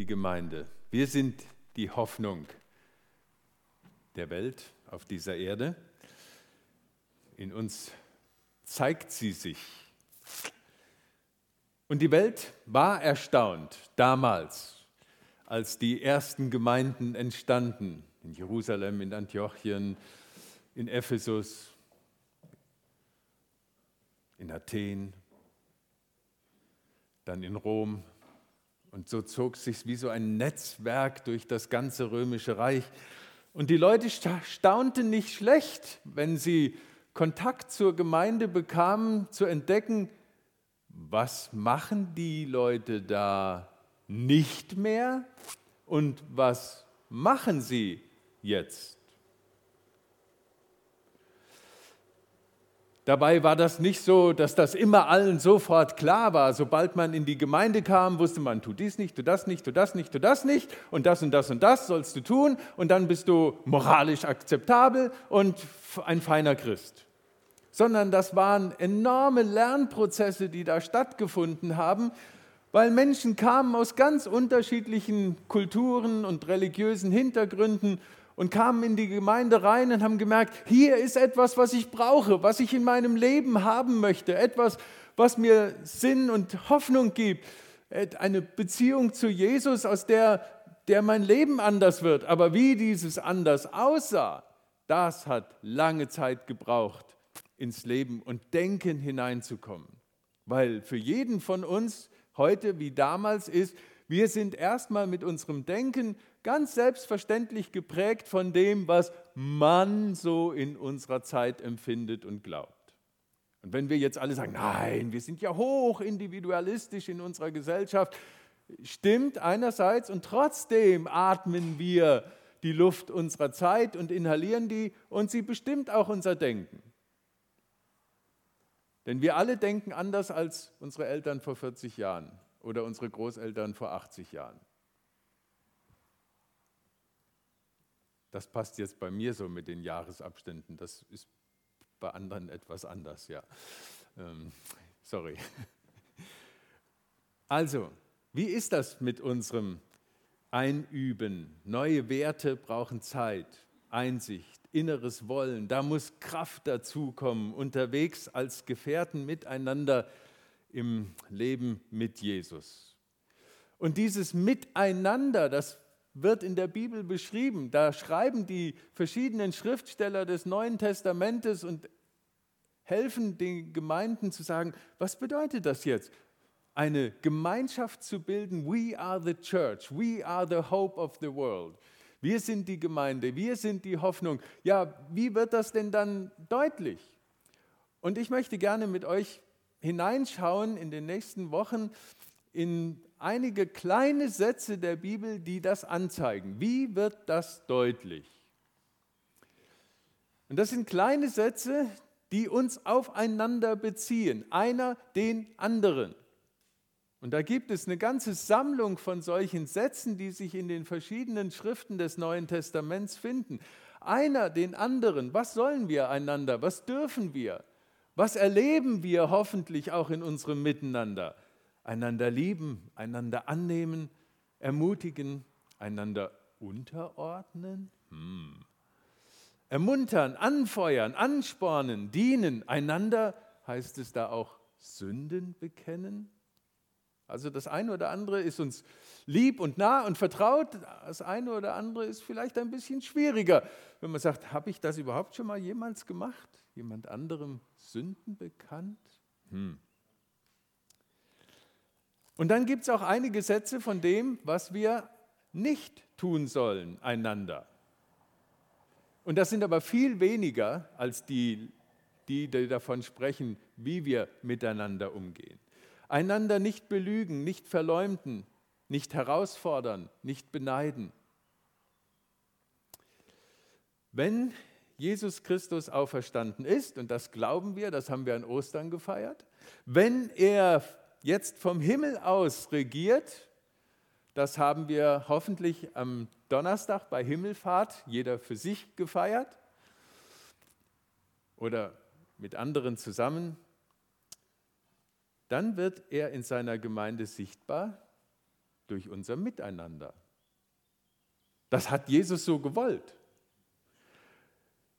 die Gemeinde. Wir sind die Hoffnung der Welt auf dieser Erde. In uns zeigt sie sich. Und die Welt war erstaunt damals, als die ersten Gemeinden entstanden, in Jerusalem, in Antiochien, in Ephesus, in Athen, dann in Rom. Und so zog sich wie so ein Netzwerk durch das ganze römische Reich. Und die Leute staunten nicht schlecht, wenn sie Kontakt zur Gemeinde bekamen, zu entdecken, was machen die Leute da nicht mehr und was machen sie jetzt? Dabei war das nicht so, dass das immer allen sofort klar war. Sobald man in die Gemeinde kam, wusste man, tu dies nicht, tu das nicht, tu das nicht, tu das nicht und das und das und das sollst du tun und dann bist du moralisch akzeptabel und ein feiner Christ. Sondern das waren enorme Lernprozesse, die da stattgefunden haben, weil Menschen kamen aus ganz unterschiedlichen Kulturen und religiösen Hintergründen und kamen in die Gemeinde rein und haben gemerkt, hier ist etwas, was ich brauche, was ich in meinem Leben haben möchte, etwas, was mir Sinn und Hoffnung gibt, eine Beziehung zu Jesus, aus der, der mein Leben anders wird. Aber wie dieses anders aussah, das hat lange Zeit gebraucht, ins Leben und Denken hineinzukommen. Weil für jeden von uns heute wie damals ist, wir sind erstmal mit unserem Denken ganz selbstverständlich geprägt von dem, was man so in unserer Zeit empfindet und glaubt. Und wenn wir jetzt alle sagen, nein, wir sind ja hoch individualistisch in unserer Gesellschaft, stimmt einerseits und trotzdem atmen wir die Luft unserer Zeit und inhalieren die und sie bestimmt auch unser Denken. Denn wir alle denken anders als unsere Eltern vor 40 Jahren oder unsere Großeltern vor 80 Jahren. Das passt jetzt bei mir so mit den Jahresabständen. Das ist bei anderen etwas anders, ja. Ähm, sorry. Also, wie ist das mit unserem Einüben? Neue Werte brauchen Zeit, Einsicht, inneres Wollen. Da muss Kraft dazukommen, unterwegs als Gefährten miteinander im Leben mit Jesus. Und dieses Miteinander, das wird in der Bibel beschrieben. Da schreiben die verschiedenen Schriftsteller des Neuen Testamentes und helfen den Gemeinden zu sagen, was bedeutet das jetzt? Eine Gemeinschaft zu bilden, we are the church, we are the hope of the world. Wir sind die Gemeinde, wir sind die Hoffnung. Ja, wie wird das denn dann deutlich? Und ich möchte gerne mit euch hineinschauen in den nächsten Wochen in einige kleine Sätze der Bibel, die das anzeigen. Wie wird das deutlich? Und das sind kleine Sätze, die uns aufeinander beziehen, einer den anderen. Und da gibt es eine ganze Sammlung von solchen Sätzen, die sich in den verschiedenen Schriften des Neuen Testaments finden. Einer den anderen. Was sollen wir einander? Was dürfen wir? Was erleben wir hoffentlich auch in unserem Miteinander? Einander lieben, einander annehmen, ermutigen, einander unterordnen, hm. ermuntern, anfeuern, anspornen, dienen, einander, heißt es da auch, Sünden bekennen. Also das eine oder andere ist uns lieb und nah und vertraut, das eine oder andere ist vielleicht ein bisschen schwieriger, wenn man sagt, habe ich das überhaupt schon mal jemals gemacht? Jemand anderem Sünden bekannt? Hm. Und dann gibt es auch einige Sätze von dem, was wir nicht tun sollen einander. Und das sind aber viel weniger als die, die, davon sprechen, wie wir miteinander umgehen. Einander nicht belügen, nicht verleumden, nicht herausfordern, nicht beneiden. Wenn Jesus Christus auferstanden ist, und das glauben wir, das haben wir an Ostern gefeiert, wenn er jetzt vom Himmel aus regiert. Das haben wir hoffentlich am Donnerstag bei Himmelfahrt, jeder für sich gefeiert oder mit anderen zusammen. Dann wird er in seiner Gemeinde sichtbar. durch unser Miteinander. Das hat Jesus so gewollt.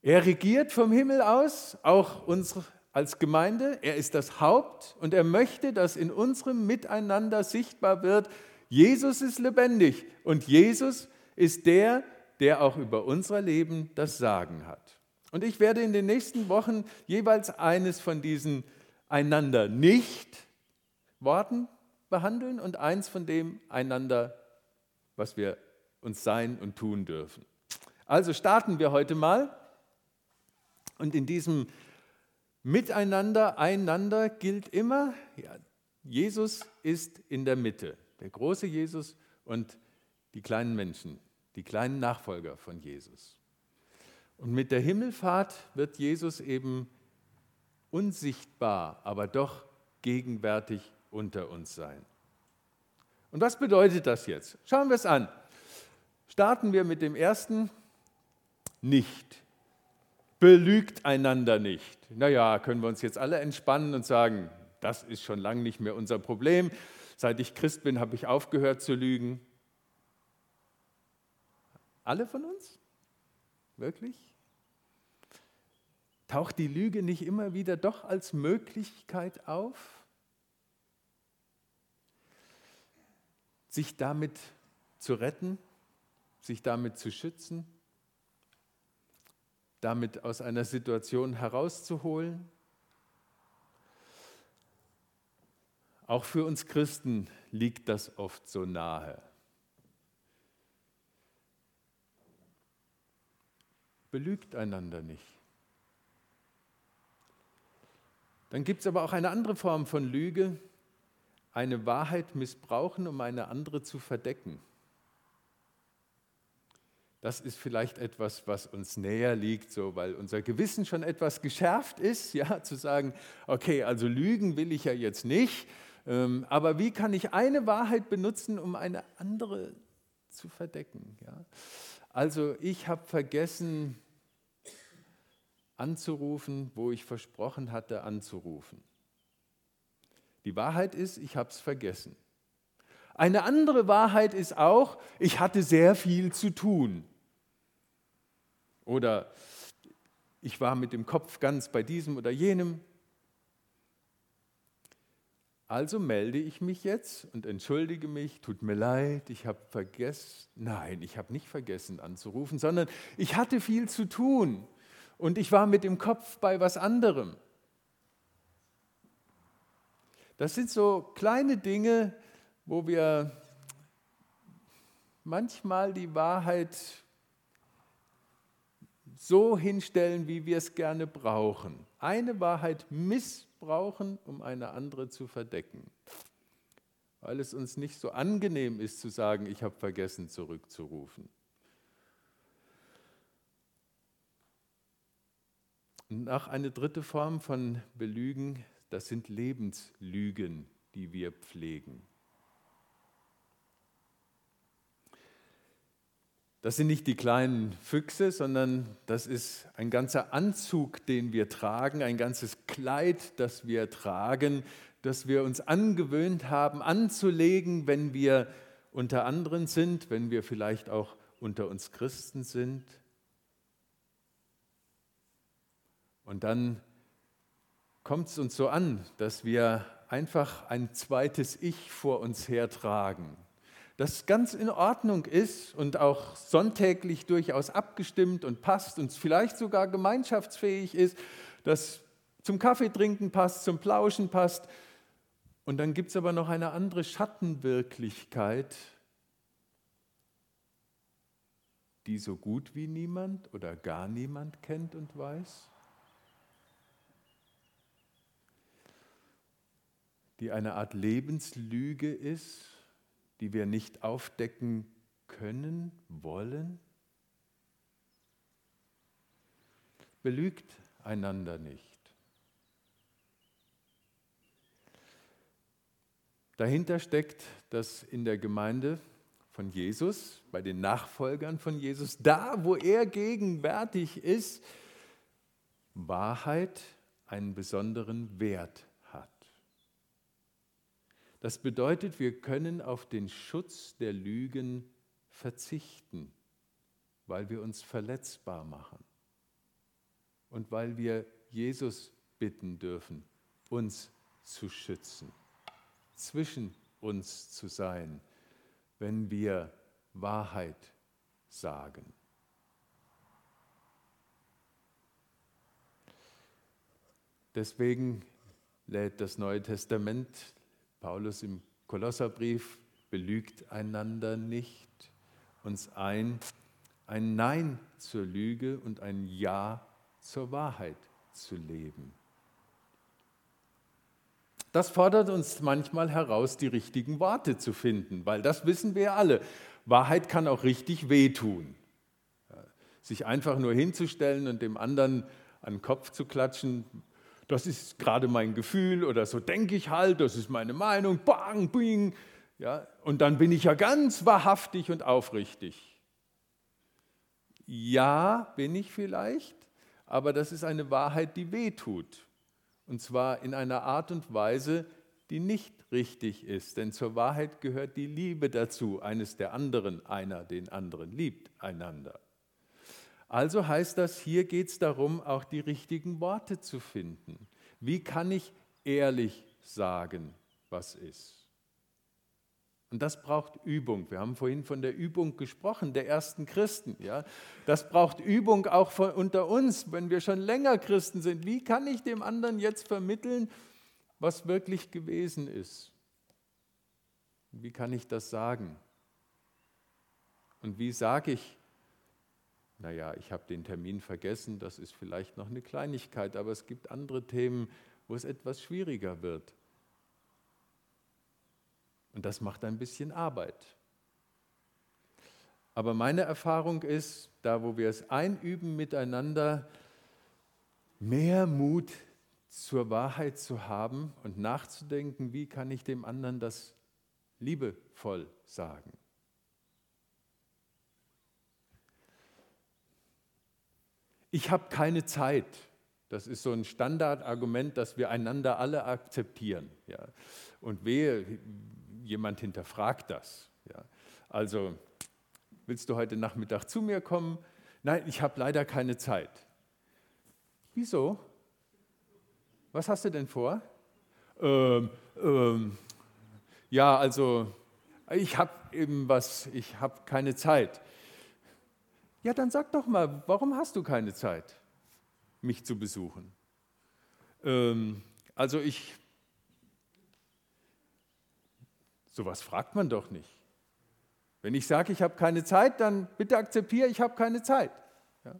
Er regiert vom Himmel aus, auch uns als Gemeinde. Er ist das Haupt und er möchte, dass in unserem Miteinander sichtbar wird, Jesus ist lebendig und Jesus ist der, der auch über unser Leben das Sagen hat. Und ich werde in den nächsten Wochen jeweils eines von diesen einander nicht Worten behandeln und eins von dem einander, was wir uns sein und tun dürfen. Also starten wir heute mal. Und in diesem Miteinander, einander gilt immer, ja, Jesus ist in der Mitte, der große Jesus und die kleinen Menschen, die kleinen Nachfolger von Jesus. Und mit der Himmelfahrt wird Jesus eben unsichtbar, aber doch gegenwärtig unter uns sein. Und was bedeutet das jetzt? Schauen wir es an. Starten wir mit dem ersten. Nicht. Belügt einander nicht. Naja, können wir uns jetzt alle entspannen und sagen, das ist schon lange nicht mehr unser Problem. Seit ich Christ bin, habe ich aufgehört zu lügen. Alle von uns? Wirklich? Taucht die Lüge nicht immer wieder doch als Möglichkeit auf? sich damit zu retten, sich damit zu schützen, damit aus einer Situation herauszuholen. Auch für uns Christen liegt das oft so nahe. Belügt einander nicht. Dann gibt es aber auch eine andere Form von Lüge, eine Wahrheit missbrauchen, um eine andere zu verdecken. Das ist vielleicht etwas, was uns näher liegt, so, weil unser Gewissen schon etwas geschärft ist, ja, zu sagen, okay, also lügen will ich ja jetzt nicht, ähm, aber wie kann ich eine Wahrheit benutzen, um eine andere zu verdecken? Ja? Also ich habe vergessen anzurufen, wo ich versprochen hatte anzurufen. Die Wahrheit ist, ich habe es vergessen. Eine andere Wahrheit ist auch, ich hatte sehr viel zu tun. Oder ich war mit dem Kopf ganz bei diesem oder jenem. Also melde ich mich jetzt und entschuldige mich, tut mir leid, ich habe vergessen, nein, ich habe nicht vergessen anzurufen, sondern ich hatte viel zu tun und ich war mit dem Kopf bei was anderem. Das sind so kleine Dinge, wo wir manchmal die Wahrheit so hinstellen, wie wir es gerne brauchen. Eine Wahrheit missbrauchen, um eine andere zu verdecken. Weil es uns nicht so angenehm ist zu sagen, ich habe vergessen zurückzurufen. Und auch eine dritte Form von Belügen das sind Lebenslügen, die wir pflegen. Das sind nicht die kleinen Füchse, sondern das ist ein ganzer Anzug, den wir tragen, ein ganzes Kleid, das wir tragen, das wir uns angewöhnt haben anzulegen, wenn wir unter anderen sind, wenn wir vielleicht auch unter uns Christen sind. Und dann kommt es uns so an, dass wir einfach ein zweites Ich vor uns hertragen. Das ganz in Ordnung ist und auch sonntäglich durchaus abgestimmt und passt und vielleicht sogar gemeinschaftsfähig ist, das zum Kaffeetrinken passt, zum Plauschen passt. Und dann gibt es aber noch eine andere Schattenwirklichkeit, die so gut wie niemand oder gar niemand kennt und weiß. die eine Art Lebenslüge ist, die wir nicht aufdecken können, wollen? Belügt einander nicht. Dahinter steckt, dass in der Gemeinde von Jesus, bei den Nachfolgern von Jesus, da wo er gegenwärtig ist, Wahrheit einen besonderen Wert Das bedeutet, wir können auf den Schutz der Lügen verzichten, weil wir uns verletzbar machen und weil wir Jesus bitten dürfen, uns zu schützen, zwischen uns zu sein, wenn wir Wahrheit sagen. Deswegen lädt das Neue Testament, Paulus im Kolosserbrief, belügt einander nicht, uns ein, ein Nein zur Lüge und ein Ja zur Wahrheit zu leben. Das fordert uns manchmal heraus, die richtigen Worte zu finden, weil das wissen wir alle. Wahrheit kann auch richtig wehtun. Sich einfach nur hinzustellen und dem anderen an den Kopf zu klatschen, das ist gerade mein Gefühl oder so denke ich halt, das ist meine Meinung, bang, bing. Ja, und dann bin ich ja ganz wahrhaftig und aufrichtig. Ja, bin ich vielleicht, aber das ist eine Wahrheit, die wehtut. Und zwar in einer Art und Weise, die nicht richtig ist. Denn zur Wahrheit gehört die Liebe dazu, eines der anderen, einer den anderen liebt einander. Also heißt das, hier geht es darum, auch die richtigen Worte zu finden. Wie kann ich ehrlich sagen, was ist? Und das braucht Übung. Wir haben vorhin von der Übung gesprochen, der ersten Christen. Ja? Das braucht Übung auch von, unter uns, wenn wir schon länger Christen sind. Wie kann ich dem anderen jetzt vermitteln, was wirklich gewesen ist? Wie kann ich das sagen? Und wie sage ich, naja, ich habe den Termin vergessen, das ist vielleicht noch eine Kleinigkeit, aber es gibt andere Themen, wo es etwas schwieriger wird. Und das macht ein bisschen Arbeit. Aber meine Erfahrung ist, da wo wir es einüben miteinander, mehr Mut zur Wahrheit zu haben und nachzudenken, wie kann ich dem anderen das liebevoll sagen. Ich habe keine Zeit. Das ist so ein Standardargument, das wir einander alle akzeptieren. Ja. Und wehe, jemand hinterfragt das. Ja. Also, willst du heute Nachmittag zu mir kommen? Nein, ich habe leider keine Zeit. Wieso? Was hast du denn vor? Ähm, ähm, ja, also ich habe eben was, ich habe keine Zeit. Ja, dann sag doch mal, warum hast du keine Zeit, mich zu besuchen? Ähm, also ich Sowas fragt man doch nicht. Wenn ich sage, ich habe keine Zeit, dann bitte akzeptiere, ich habe keine Zeit. Ja.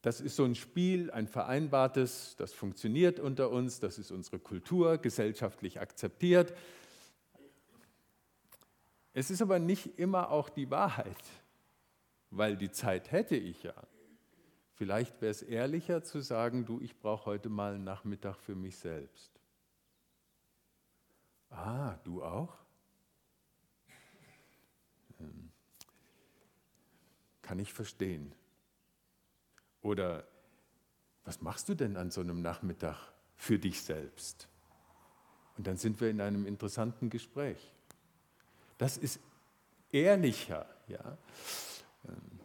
Das ist so ein Spiel, ein vereinbartes, das funktioniert unter uns, das ist unsere Kultur, gesellschaftlich akzeptiert. Es ist aber nicht immer auch die Wahrheit, weil die Zeit hätte ich ja. Vielleicht wäre es ehrlicher zu sagen, du, ich brauche heute mal einen Nachmittag für mich selbst. Ah, du auch? Hm. Kann ich verstehen. Oder was machst du denn an so einem Nachmittag für dich selbst? Und dann sind wir in einem interessanten Gespräch. Das ist ehrlicher, ja. Ähm,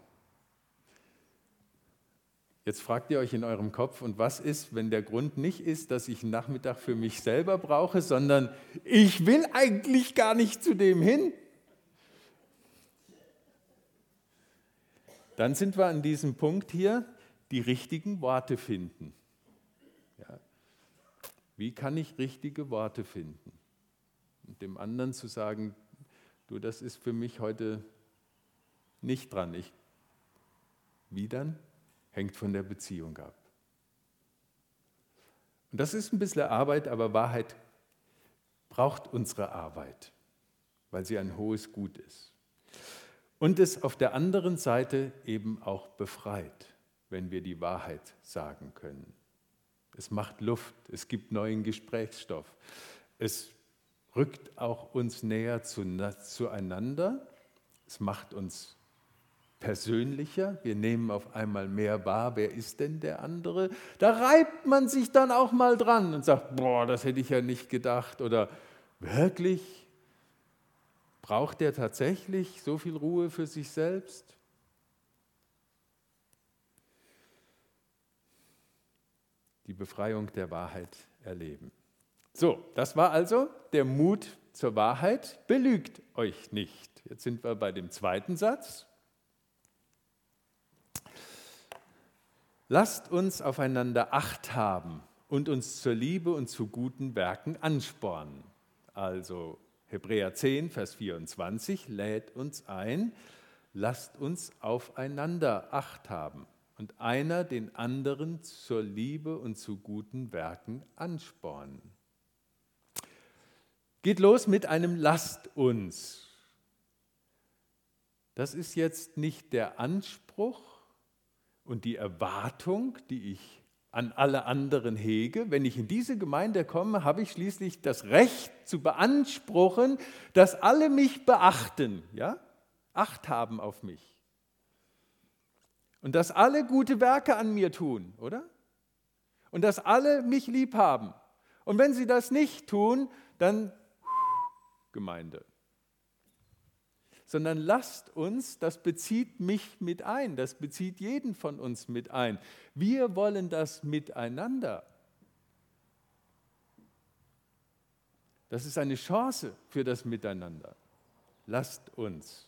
Jetzt fragt ihr euch in eurem Kopf, und was ist, wenn der Grund nicht ist, dass ich einen Nachmittag für mich selber brauche, sondern ich will eigentlich gar nicht zu dem hin? Dann sind wir an diesem Punkt hier, die richtigen Worte finden. Ja. Wie kann ich richtige Worte finden? Und dem anderen zu sagen, du, das ist für mich heute nicht dran. Ich, wie dann? hängt von der Beziehung ab. Und das ist ein bisschen Arbeit, aber Wahrheit braucht unsere Arbeit, weil sie ein hohes Gut ist. Und es auf der anderen Seite eben auch befreit, wenn wir die Wahrheit sagen können. Es macht Luft, es gibt neuen Gesprächsstoff. Es rückt auch uns näher zueinander. Es macht uns persönlicher. Wir nehmen auf einmal mehr wahr, wer ist denn der andere. Da reibt man sich dann auch mal dran und sagt, boah, das hätte ich ja nicht gedacht. Oder wirklich, braucht der tatsächlich so viel Ruhe für sich selbst? Die Befreiung der Wahrheit erleben. So, das war also der Mut zur Wahrheit. Belügt euch nicht. Jetzt sind wir bei dem zweiten Satz. Lasst uns aufeinander Acht haben und uns zur Liebe und zu guten Werken anspornen. Also Hebräer 10, Vers 24 lädt uns ein, lasst uns aufeinander Acht haben und einer den anderen zur Liebe und zu guten Werken anspornen. Geht los mit einem Lasst uns. Das ist jetzt nicht der Anspruch und die Erwartung, die ich an alle anderen hege. Wenn ich in diese Gemeinde komme, habe ich schließlich das Recht zu beanspruchen, dass alle mich beachten, ja? Acht haben auf mich. Und dass alle gute Werke an mir tun, oder? Und dass alle mich lieb haben. Und wenn sie das nicht tun, dann Gemeinde. Sondern lasst uns, das bezieht mich mit ein, das bezieht jeden von uns mit ein. Wir wollen das miteinander. Das ist eine Chance für das Miteinander. Lasst uns,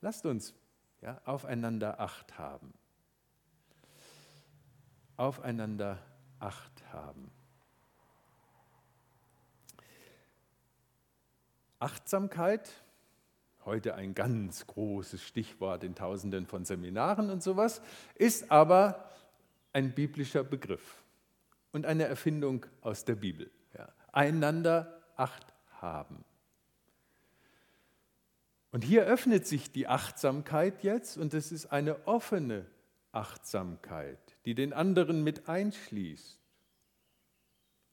lasst uns ja, aufeinander Acht haben. Aufeinander Acht haben. Achtsamkeit, heute ein ganz großes Stichwort in tausenden von Seminaren und sowas, ist aber ein biblischer Begriff und eine Erfindung aus der Bibel. Ja. Einander Acht haben. Und hier öffnet sich die Achtsamkeit jetzt und es ist eine offene Achtsamkeit, die den anderen mit einschließt.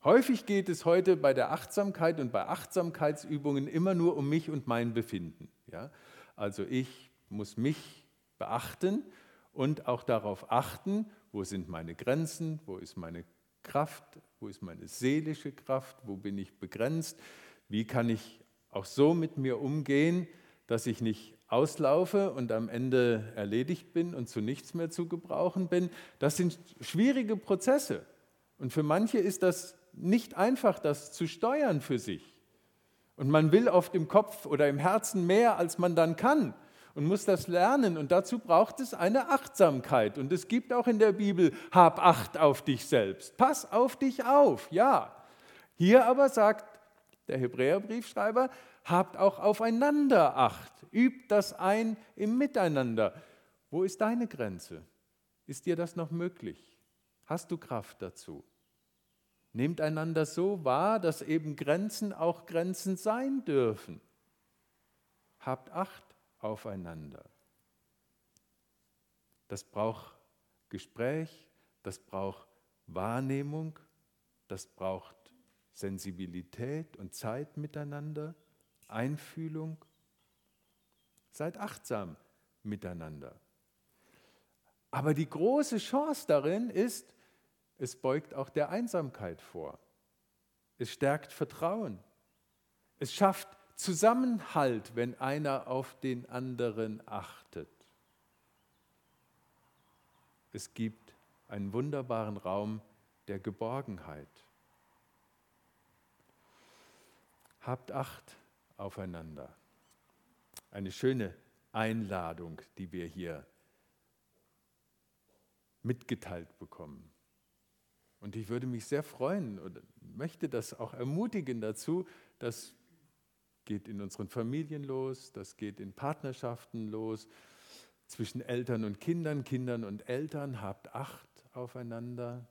Häufig geht es heute bei der Achtsamkeit und bei Achtsamkeitsübungen immer nur um mich und mein Befinden. Ja? Also ich muss mich beachten und auch darauf achten, wo sind meine Grenzen, wo ist meine Kraft, wo ist meine seelische Kraft, wo bin ich begrenzt, wie kann ich auch so mit mir umgehen, dass ich nicht auslaufe und am Ende erledigt bin und zu nichts mehr zu gebrauchen bin. Das sind schwierige Prozesse. Und für manche ist das nicht einfach, das zu steuern für sich. Und man will oft im Kopf oder im Herzen mehr, als man dann kann und muss das lernen. Und dazu braucht es eine Achtsamkeit. Und es gibt auch in der Bibel, hab Acht auf dich selbst. Pass auf dich auf, ja. Hier aber sagt der Hebräerbriefschreiber, habt auch aufeinander Acht. Übt das ein im Miteinander. Wo ist deine Grenze? Ist dir das noch möglich? Hast du Kraft dazu? Nehmt einander so wahr, dass eben Grenzen auch Grenzen sein dürfen. Habt Acht aufeinander. Das braucht Gespräch, das braucht Wahrnehmung, das braucht Sensibilität und Zeit miteinander, Einfühlung. Seid achtsam miteinander. Aber die große Chance darin ist, es beugt auch der Einsamkeit vor. Es stärkt Vertrauen. Es schafft Zusammenhalt, wenn einer auf den anderen achtet. Es gibt einen wunderbaren Raum der Geborgenheit. Habt Acht aufeinander. Eine schöne Einladung, die wir hier mitgeteilt bekommen. Und ich würde mich sehr freuen und möchte das auch ermutigen dazu, das geht in unseren Familien los, das geht in Partnerschaften los, zwischen Eltern und Kindern, Kindern und Eltern, habt Acht aufeinander.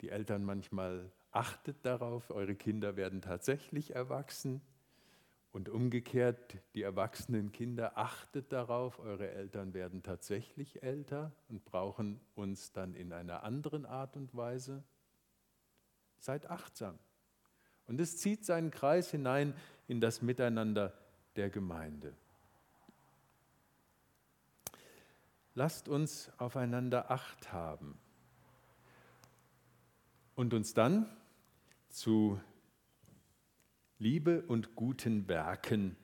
Die Eltern manchmal achtet darauf, eure Kinder werden tatsächlich erwachsen. Und umgekehrt, die erwachsenen Kinder, achtet darauf, eure Eltern werden tatsächlich älter und brauchen uns dann in einer anderen Art und Weise. Seid achtsam. Und es zieht seinen Kreis hinein in das Miteinander der Gemeinde. Lasst uns aufeinander acht haben und uns dann zu Liebe und guten Werken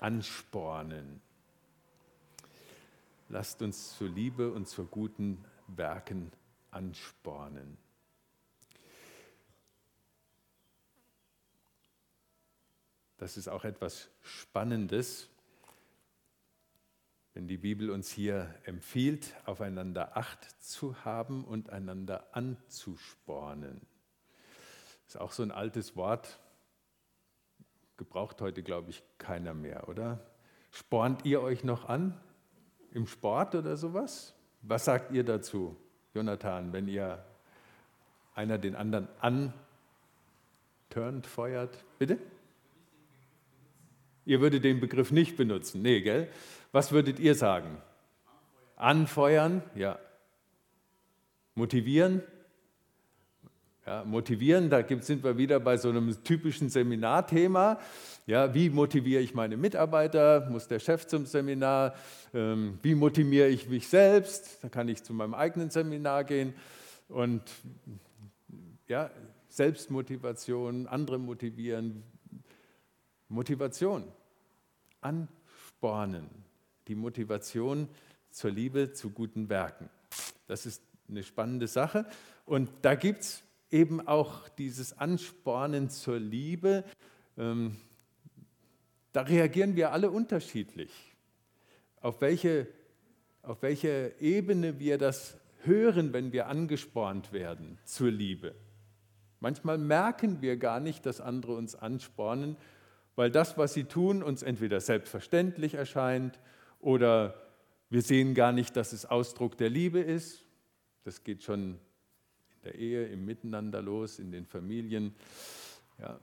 anspornen. Lasst uns zur Liebe und zu guten Werken anspornen. Das ist auch etwas Spannendes, wenn die Bibel uns hier empfiehlt, aufeinander Acht zu haben und einander anzuspornen. Das ist auch so ein altes Wort, gebraucht heute, glaube ich, keiner mehr, oder? Spornt ihr euch noch an im Sport oder sowas? Was sagt ihr dazu, Jonathan, wenn ihr einer den anderen anturnt, feuert? Bitte? Ihr würdet den Begriff nicht benutzen. Nee, gell? Was würdet ihr sagen? Anfeuern, ja. Motivieren? Ja, motivieren, da sind wir wieder bei so einem typischen Seminarthema. Ja, wie motiviere ich meine Mitarbeiter? Muss der Chef zum Seminar? Ähm, wie motiviere ich mich selbst? Da kann ich zu meinem eigenen Seminar gehen. Und ja, Selbstmotivation, andere motivieren, Motivation, anspornen, die Motivation zur Liebe, zu guten Werken. Das ist eine spannende Sache. Und da gibt es eben auch dieses Anspornen zur Liebe. Ähm, da reagieren wir alle unterschiedlich. Auf welche, auf welche Ebene wir das hören, wenn wir angespornt werden zur Liebe. Manchmal merken wir gar nicht, dass andere uns anspornen, weil das, was sie tun, uns entweder selbstverständlich erscheint oder wir sehen gar nicht, dass es Ausdruck der Liebe ist. Das geht schon der Ehe, im Miteinander los, in den Familien. Ja.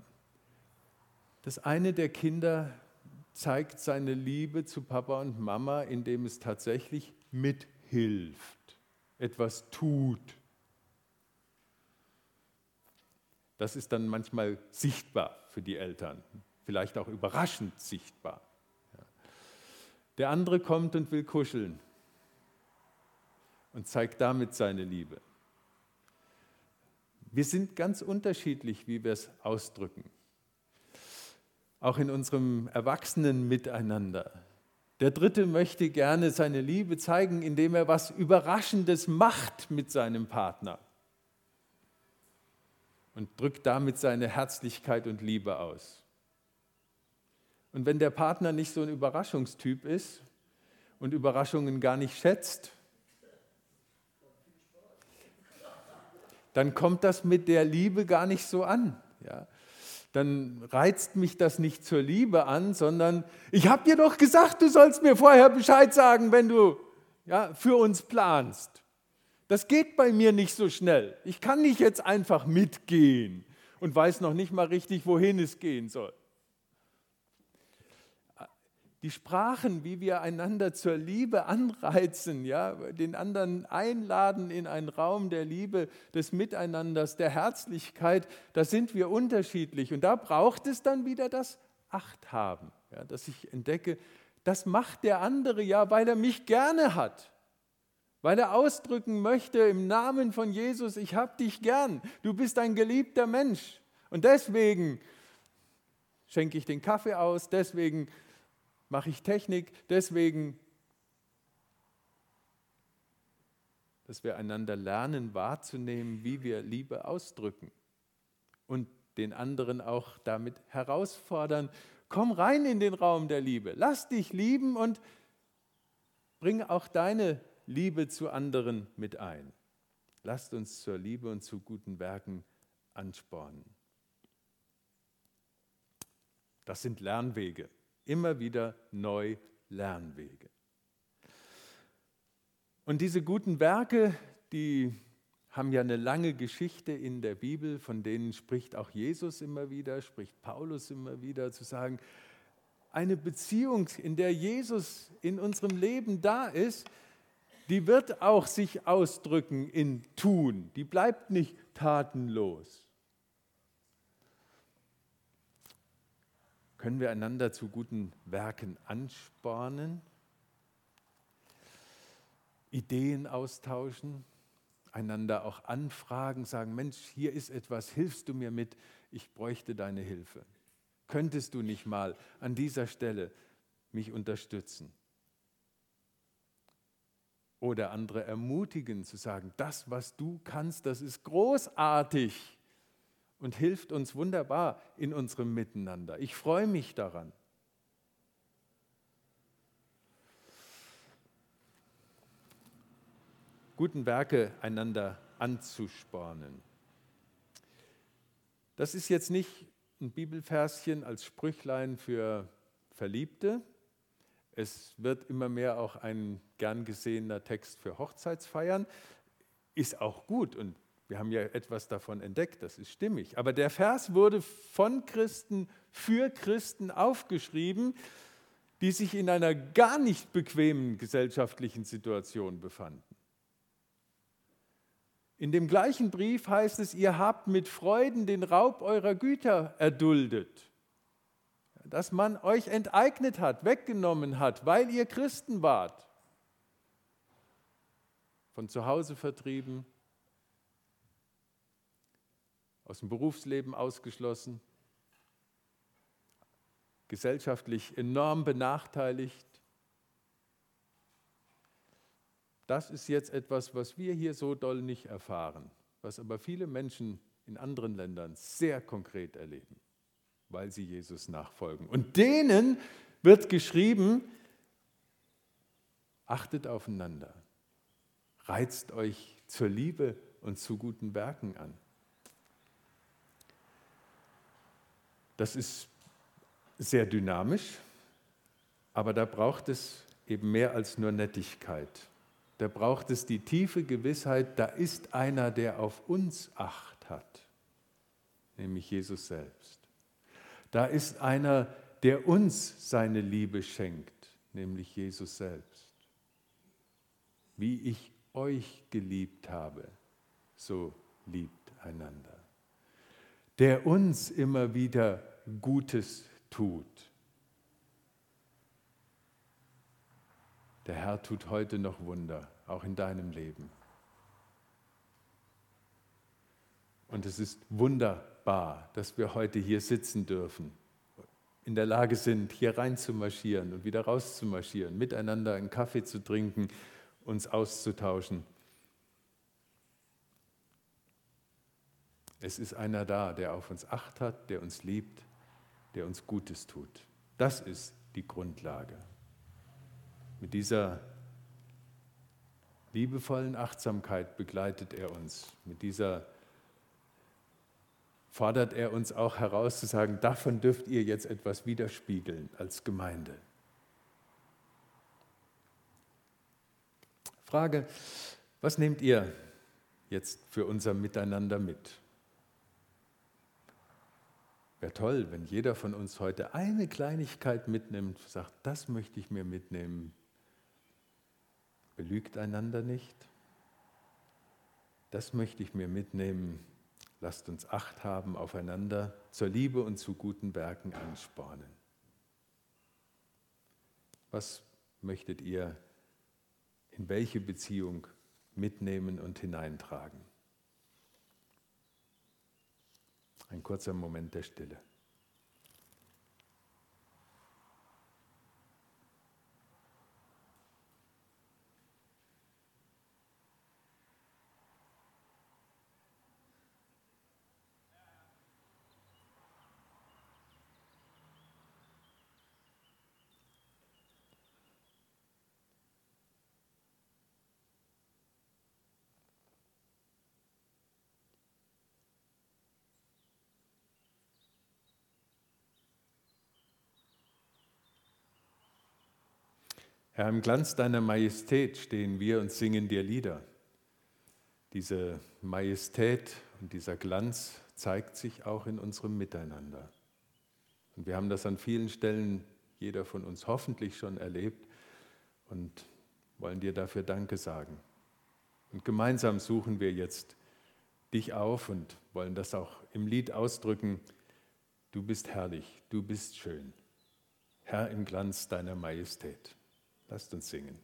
Das eine der Kinder zeigt seine Liebe zu Papa und Mama, indem es tatsächlich mithilft, etwas tut. Das ist dann manchmal sichtbar für die Eltern vielleicht auch überraschend sichtbar. Der andere kommt und will kuscheln und zeigt damit seine Liebe. Wir sind ganz unterschiedlich, wie wir es ausdrücken. Auch in unserem Erwachsenen Miteinander. Der Dritte möchte gerne seine Liebe zeigen, indem er was Überraschendes macht mit seinem Partner und drückt damit seine Herzlichkeit und Liebe aus. Und wenn der Partner nicht so ein Überraschungstyp ist und Überraschungen gar nicht schätzt, dann kommt das mit der Liebe gar nicht so an. Ja? Dann reizt mich das nicht zur Liebe an, sondern ich habe dir doch gesagt, du sollst mir vorher Bescheid sagen, wenn du ja, für uns planst. Das geht bei mir nicht so schnell. Ich kann nicht jetzt einfach mitgehen und weiß noch nicht mal richtig, wohin es gehen soll die Sprachen, wie wir einander zur Liebe anreizen, ja, den anderen einladen in einen Raum der Liebe, des Miteinanders, der Herzlichkeit, da sind wir unterschiedlich. Und da braucht es dann wieder das Achthaben, ja, dass ich entdecke, das macht der andere ja, weil er mich gerne hat, weil er ausdrücken möchte im Namen von Jesus, ich habe dich gern, du bist ein geliebter Mensch. Und deswegen schenke ich den Kaffee aus, deswegen mache ich Technik deswegen, dass wir einander lernen wahrzunehmen, wie wir Liebe ausdrücken und den anderen auch damit herausfordern, komm rein in den Raum der Liebe, lass dich lieben und bring auch deine Liebe zu anderen mit ein. Lasst uns zur Liebe und zu guten Werken anspornen. Das sind Lernwege immer wieder neu Lernwege. Und diese guten Werke, die haben ja eine lange Geschichte in der Bibel, von denen spricht auch Jesus immer wieder, spricht Paulus immer wieder, zu sagen, eine Beziehung, in der Jesus in unserem Leben da ist, die wird auch sich ausdrücken in Tun, die bleibt nicht tatenlos. Können wir einander zu guten Werken anspornen? Ideen austauschen, einander auch anfragen, sagen, Mensch, hier ist etwas, hilfst du mir mit, ich bräuchte deine Hilfe. Könntest du nicht mal an dieser Stelle mich unterstützen? Oder andere ermutigen zu sagen, das, was du kannst, das ist großartig und hilft uns wunderbar in unserem Miteinander. Ich freue mich daran. Guten Werke einander anzuspornen. Das ist jetzt nicht ein Bibelverschen als Sprüchlein für Verliebte. Es wird immer mehr auch ein gern gesehener Text für Hochzeitsfeiern. Ist auch gut und wir haben ja etwas davon entdeckt, das ist stimmig. Aber der Vers wurde von Christen für Christen aufgeschrieben, die sich in einer gar nicht bequemen gesellschaftlichen Situation befanden. In dem gleichen Brief heißt es, ihr habt mit Freuden den Raub eurer Güter erduldet, dass man euch enteignet hat, weggenommen hat, weil ihr Christen wart, von zu Hause vertrieben, aus dem Berufsleben ausgeschlossen, gesellschaftlich enorm benachteiligt. Das ist jetzt etwas, was wir hier so doll nicht erfahren, was aber viele Menschen in anderen Ländern sehr konkret erleben, weil sie Jesus nachfolgen. Und denen wird geschrieben, achtet aufeinander, reizt euch zur Liebe und zu guten Werken an. Das ist sehr dynamisch, aber da braucht es eben mehr als nur Nettigkeit. Da braucht es die tiefe Gewissheit, da ist einer, der auf uns acht hat, nämlich Jesus selbst. Da ist einer, der uns seine Liebe schenkt, nämlich Jesus selbst. Wie ich euch geliebt habe, so liebt einander. Der uns immer wieder Gutes tut. Der Herr tut heute noch Wunder, auch in deinem Leben. Und es ist wunderbar, dass wir heute hier sitzen dürfen, in der Lage sind, hier reinzumarschieren und wieder rauszumarschieren, miteinander einen Kaffee zu trinken, uns auszutauschen. Es ist einer da, der auf uns acht hat, der uns liebt der uns Gutes tut. Das ist die Grundlage. Mit dieser liebevollen Achtsamkeit begleitet er uns. Mit dieser fordert er uns auch heraus zu sagen, davon dürft ihr jetzt etwas widerspiegeln als Gemeinde. Frage, was nehmt ihr jetzt für unser Miteinander mit? Wäre toll, wenn jeder von uns heute eine Kleinigkeit mitnimmt, sagt, das möchte ich mir mitnehmen. Belügt einander nicht. Das möchte ich mir mitnehmen. Lasst uns Acht haben aufeinander, zur Liebe und zu guten Werken anspornen. Was möchtet ihr in welche Beziehung mitnehmen und hineintragen? Ein kurzer Moment der Stille. Herr, im Glanz deiner Majestät stehen wir und singen dir Lieder. Diese Majestät und dieser Glanz zeigt sich auch in unserem Miteinander. Und wir haben das an vielen Stellen, jeder von uns hoffentlich schon erlebt und wollen dir dafür Danke sagen. Und gemeinsam suchen wir jetzt dich auf und wollen das auch im Lied ausdrücken. Du bist herrlich, du bist schön. Herr im Glanz deiner Majestät. Lasst uns singen.